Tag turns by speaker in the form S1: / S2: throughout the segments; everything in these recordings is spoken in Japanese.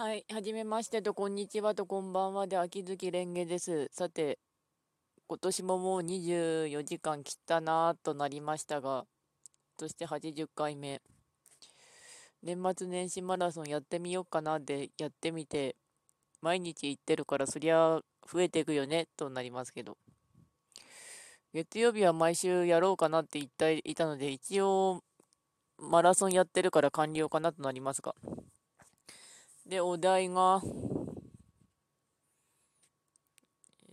S1: はい、はじめましてと、こんにちはと、こんばんはで、秋月蓮華です。さて、今年ももう24時間切ったなとなりましたが、そして80回目。年末年始マラソンやってみようかなでやってみて、毎日行ってるから、そりゃ増えていくよね、となりますけど。月曜日は毎週やろうかなって言っていたので、一応、マラソンやってるから完了かなとなりますが。で、お題が、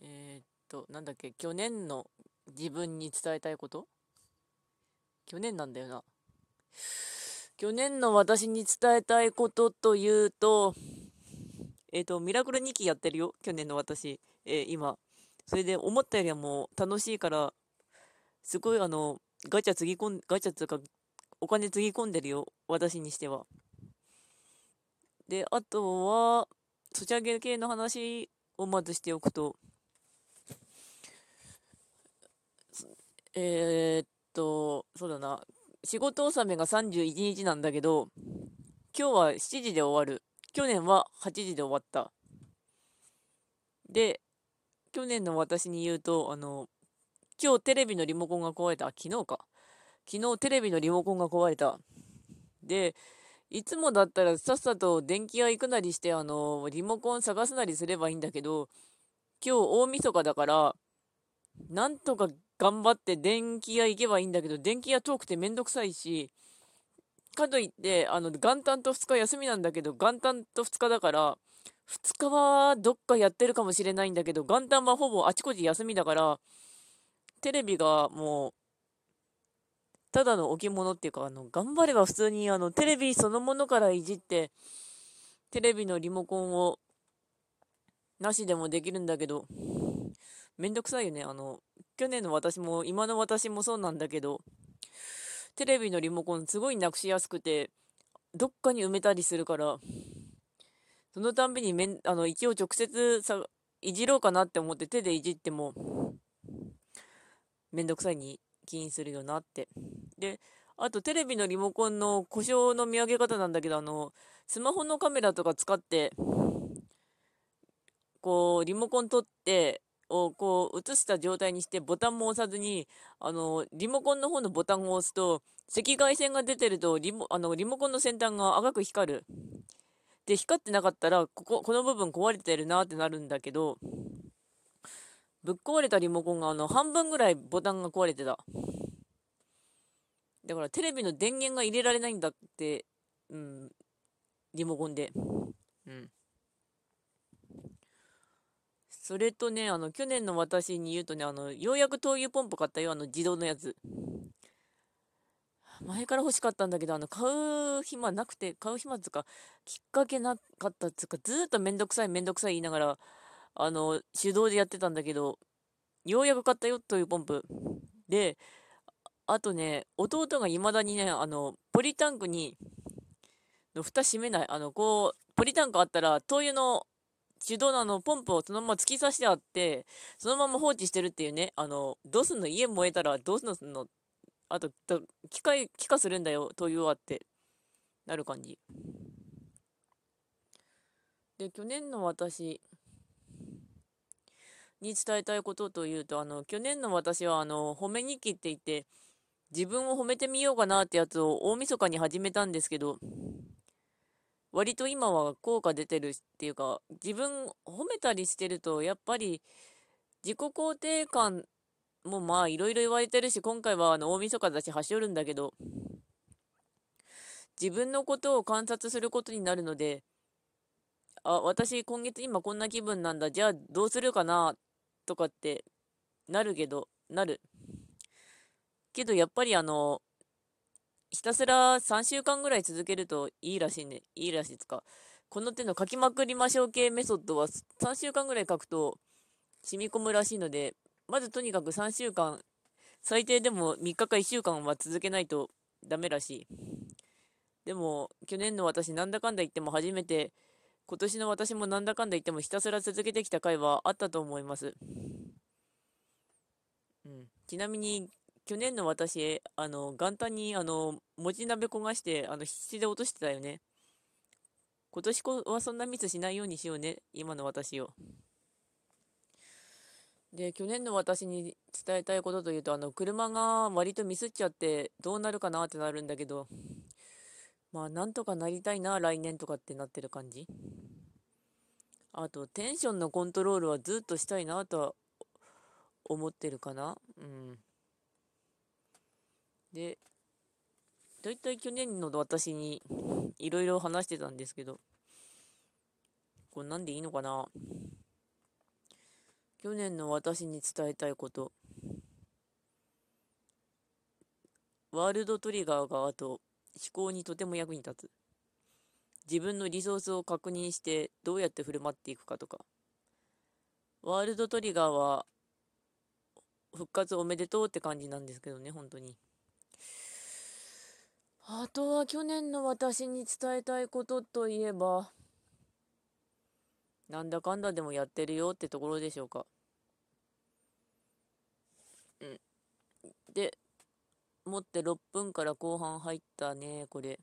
S1: えー、っと、なんだっけ、去年の自分に伝えたいこと？去年なんだよな。去年の私に伝えたいことというと、えっ、ー、と、ミラクル2期やってるよ、去年の私、えー、今。それで思ったよりはもう楽しいから、すごいあの、ガチャつぎ込ん、ガチャつうか、お金つぎ込んでるよ、私にしては。で、あとは、ソシャゲ系の話をまずしておくと、えー、っと、そうだな、仕事納めが31日なんだけど、今日は7時で終わる。去年は8時で終わった。で、去年の私に言うと、あの、今日テレビのリモコンが壊れた。昨日か。昨日テレビのリモコンが壊れた。で、いつもだったらさっさと電気屋行くなりして、あの、リモコン探すなりすればいいんだけど、今日大晦日だから、なんとか頑張って電気屋行けばいいんだけど、電気屋遠くてめんどくさいし、かといって、あの、元旦と2日休みなんだけど、元旦と2日だから、2日はどっかやってるかもしれないんだけど、元旦はほぼあちこち休みだから、テレビがもう、ただの置物っていうか、あの、頑張れば普通に、あの、テレビそのものからいじって、テレビのリモコンを、なしでもできるんだけど、めんどくさいよね。あの、去年の私も、今の私もそうなんだけど、テレビのリモコンすごいなくしやすくて、どっかに埋めたりするから、そのたんびにめん、あの、一応直接さ、いじろうかなって思って手でいじっても、めんどくさいに起因するよなって。で、あとテレビのリモコンの故障の見分け方なんだけど、あの、スマホのカメラとか使って、こう、リモコン取って、をこう映した状態にしてボタンも押さずにあのリモコンの方のボタンを押すと赤外線が出てるとリモあのリモコンの先端が赤く光る。で光ってなかったらこここの部分壊れてるなってなるんだけどぶっ壊れたリモコンがあの半分ぐらいボタンが壊れてた。だからテレビの電源が入れられないんだって、うん、リモコンで。うん。それとね、あの、去年の私に言うとね、あの、ようやく灯油ポンプ買ったよ、あの、自動のやつ。前から欲しかったんだけど、あの、買う暇なくて、買う暇つか、きっかけなかったっつうか、ずっとめんどくさいめんどくさい言いながら、あの、手動でやってたんだけど、ようやく買ったよというポンプ。で、あとね、弟が未だにね、あの、ポリタンクに、の蓋閉めない。あの、こう、ポリタンクあったら、灯油の手動のあの、ポンプをそのまま突き刺してあって、そのまま放置してるっていうね、あの、どうすんの？家燃えたらどうすんの？あと、機械、気化するんだよ、灯油はって、なる感じ。で、去年の私、に伝えたいことというと、あの、去年の私は、あの、褒め日記って言って、自分を褒めてみようかなってやつを大晦日に始めたんですけど、割と今は効果出てるっていうか、自分褒めたりしてると、やっぱり自己肯定感もまあいろいろ言われてるし、今回はあの大晦日だし走るんだけど、自分のことを観察することになるので、あ、私今月今こんな気分なんだ、じゃあどうするかなっとかってなるけど、なる。けどやっぱりあの、ひたすら3週間ぐらい続けるといいらしいね。いいらしいですか。この手の書きまくりましょう系メソッドは3週間ぐらい書くと染み込むらしいので、まずとにかく3週間、最低でも3日か1週間は続けないとダメらしい。でも、去年の私なんだかんだ言っても初めて今年の私もなんだかんだ言ってもひたすら続けてきた回はあったと思います。うん、ちなみに、去年の私、あの、元旦に、あの、餅鍋焦がして、あの、必死で落としてたよね。今年はそんなミスしないようにしようね、今の私を。で、去年の私に伝えたいことというと、あの、車が割とミスっちゃってどうなるかなってなるんだけど、まあ、なんとかなりたいな、来年とかってなってる感じ？あと、テンションのコントロールはずっとしたいなとは思ってるかな？うん。で、だいたい去年の私にいろいろ話してたんですけど、これなんでいいのかな？去年の私に伝えたいこと。ワールドトリガーがあと思考にとても役に立つ。自分のリソースを確認してどうやって振る舞っていくかとか。ワールドトリガーは復活おめでとうって感じなんですけどね、本当に。あとは去年の私に伝えたいことといえば、なんだかんだでもやってるよってところでしょうか。うん。で、持って6分から後半入ったね、これ。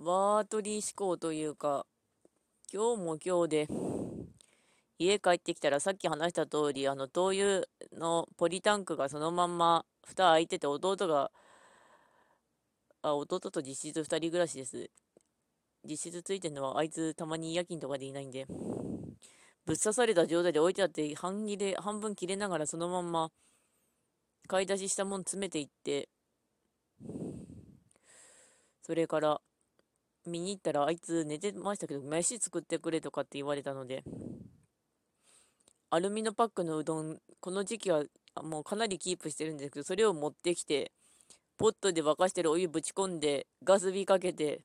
S1: バートリー思考というか、今日も今日で、家帰ってきたらさっき話した通り、あの、灯油のポリタンクがそのまんま蓋開いてて、弟が、あ、弟と実質2人暮らしです。実質ついてるのはあいつたまに夜勤とかでいないんで。ぶっ刺された状態で置いてあって半切れ半分切れながらそのまんま買い出ししたもん詰めていって。それから見に行ったらあいつ寝てましたけど飯作ってくれとかって言われたので。アルミのパックのうどんこの時期はもうかなりキープしてるんですけどそれを持ってきてポットで沸かしてるお湯ぶち込んでガス火かけて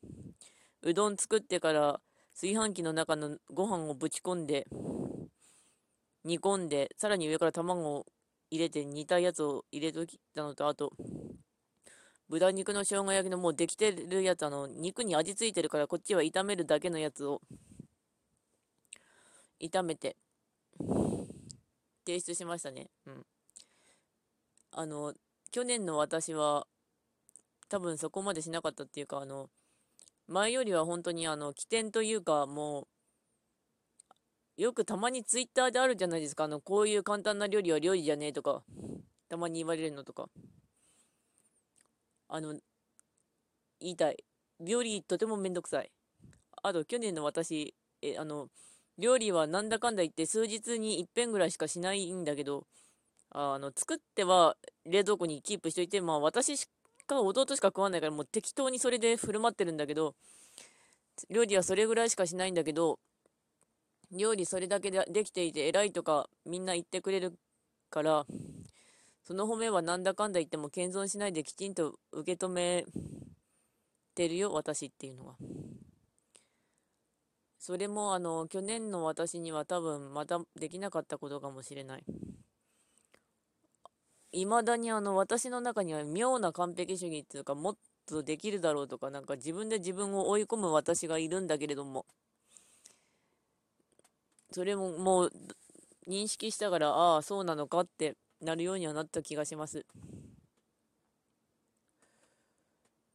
S1: うどん作ってから炊飯器の中のご飯をぶち込んで、煮込んで、さらに上から卵を入れて煮たやつを入れときたのと、あと、豚肉の生姜焼きのもうできてるやつ、あの、肉に味ついてるから、こっちは炒めるだけのやつを、炒めて、提出しましたね。うん。あの、去年の私は、多分そこまでしなかったっていうか、あの、前よりは本当にあの起点というかもうよくたまにツイッターであるじゃないですか。あのこういう簡単な料理は料理じゃねえとか。たまに言われるのとか。あの言いたい。料理とてもめんどくさい。あと去年の私えあの料理はなんだかんだ言って数日に一遍ぐらいしかしないんだけどあの作っては冷蔵庫にキープしといてまあ私しか弟しか食わないからもう適当にそれで振る舞ってるんだけど、料理はそれぐらいしかしないんだけど、料理それだけでできていて偉いとかみんな言ってくれるから、その褒めはなんだかんだ言っても謙遜しないできちんと受け止めてるよ、私っていうのは。それもあの、去年の私には多分またできなかったことかもしれない。いまだにあの私の中には妙な完璧主義っていうかもっとできるだろうとかなんか自分で自分を追い込む私がいるんだけれどもそれももう認識したからああそうなのかってなるようにはなった気がします。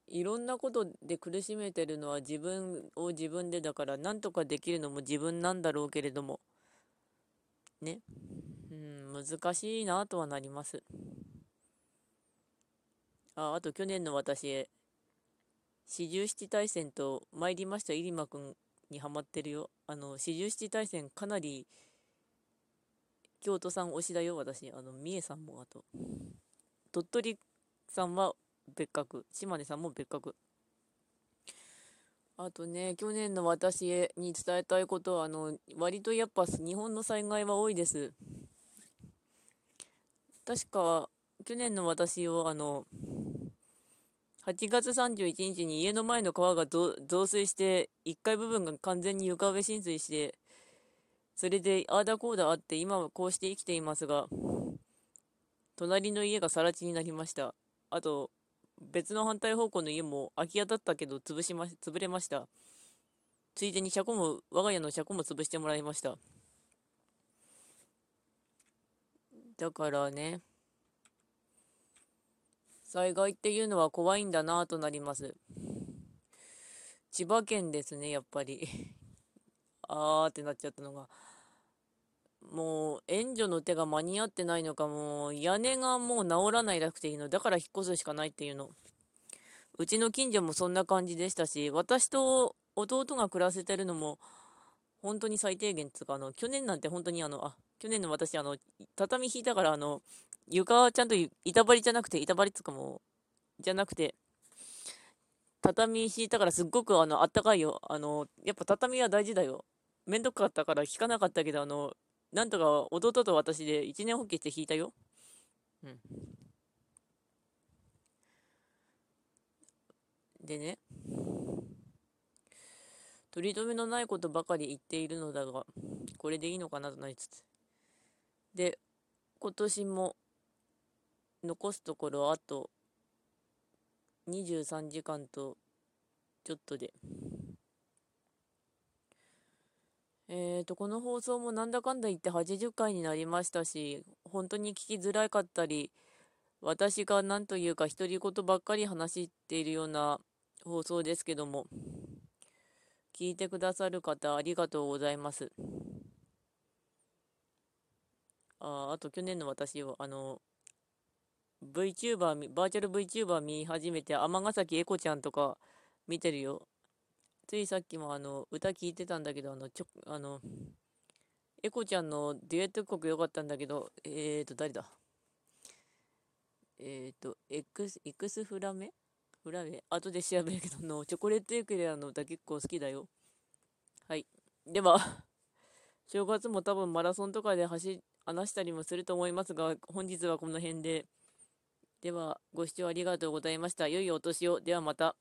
S1: いろんなことで苦しめてるのは自分を自分でだからなんとかできるのも自分なんだろうけれども。ね。うん難しいなとはなります。ああと去年の私四十七大戦と参りました入間くん。にハマってるよ。あの、四十七大戦かなり京都さん推しだよ、私。あの、三重さんもあと。鳥取さんは別格。島根さんも別格。あとね、去年の私に伝えたいことは、あの、割とやっぱ日本の災害は多いです。確か、去年の私を、あの、8月31日に家の前の川が増水して、1階部分が完全に床上浸水して、それで、ああだこうだあって、今はこうして生きていますが、隣の家が更地になりました。あと、別の反対方向の家も空き家だったけど潰しま、潰れました。ついでに車庫も、我が家の車庫も潰してもらいました。だからね、災害っていうのは怖いんだなとなります。千葉県ですね、やっぱり。あーってなっちゃったのが。もう援助の手が間に合ってないのか、もう屋根がもう治らないらくていいの。だから引っ越すしかないっていうの。うちの近所もそんな感じでしたし、私と弟が暮らせてるのも、本当に最低限っつうか、あの、去年なんて本当にあの、あ、去年の私、あの、畳引いたから、あの、床はちゃんと板張りじゃなくて、板張りつかもじゃなくて、畳敷いたからすっごくあの、あったかいよ。あの、やっぱ畳は大事だよ。めんどくかったから引かなかったけど、あの、なんとか弟と私で一年放棄して弾いたよ。うん。でね、取り留めのないことばかり言っているのだが、これでいいのかなとなりつつ。で、今年も残すところあと23時間とちょっとで。えーと、この放送もなんだかんだ言って80回になりましたし、本当に聞きづらかったり、私が何というか独り言ばっかり話しているような放送ですけども、聞いてくださる方ありがとうございます。ああと去年の私を、あの、VTuber、バーチャル VTuber 見始めて、尼崎エコちゃんとか見てるよ。ついさっきもあの、歌聞いてたんだけど、あの、ちょ、あの、エコちゃんのデュエット曲良かったんだけど、えーと、誰だ？えーと、エクス、エクスフラメ？フラメ？後で調べるけどの、チョコレートエクレアの歌結構好きだよ。はい。では、正月も多分マラソンとかで走、話したりもすると思いますが、本日はこの辺で。では、ご視聴ありがとうございました。良いお年を。ではまた。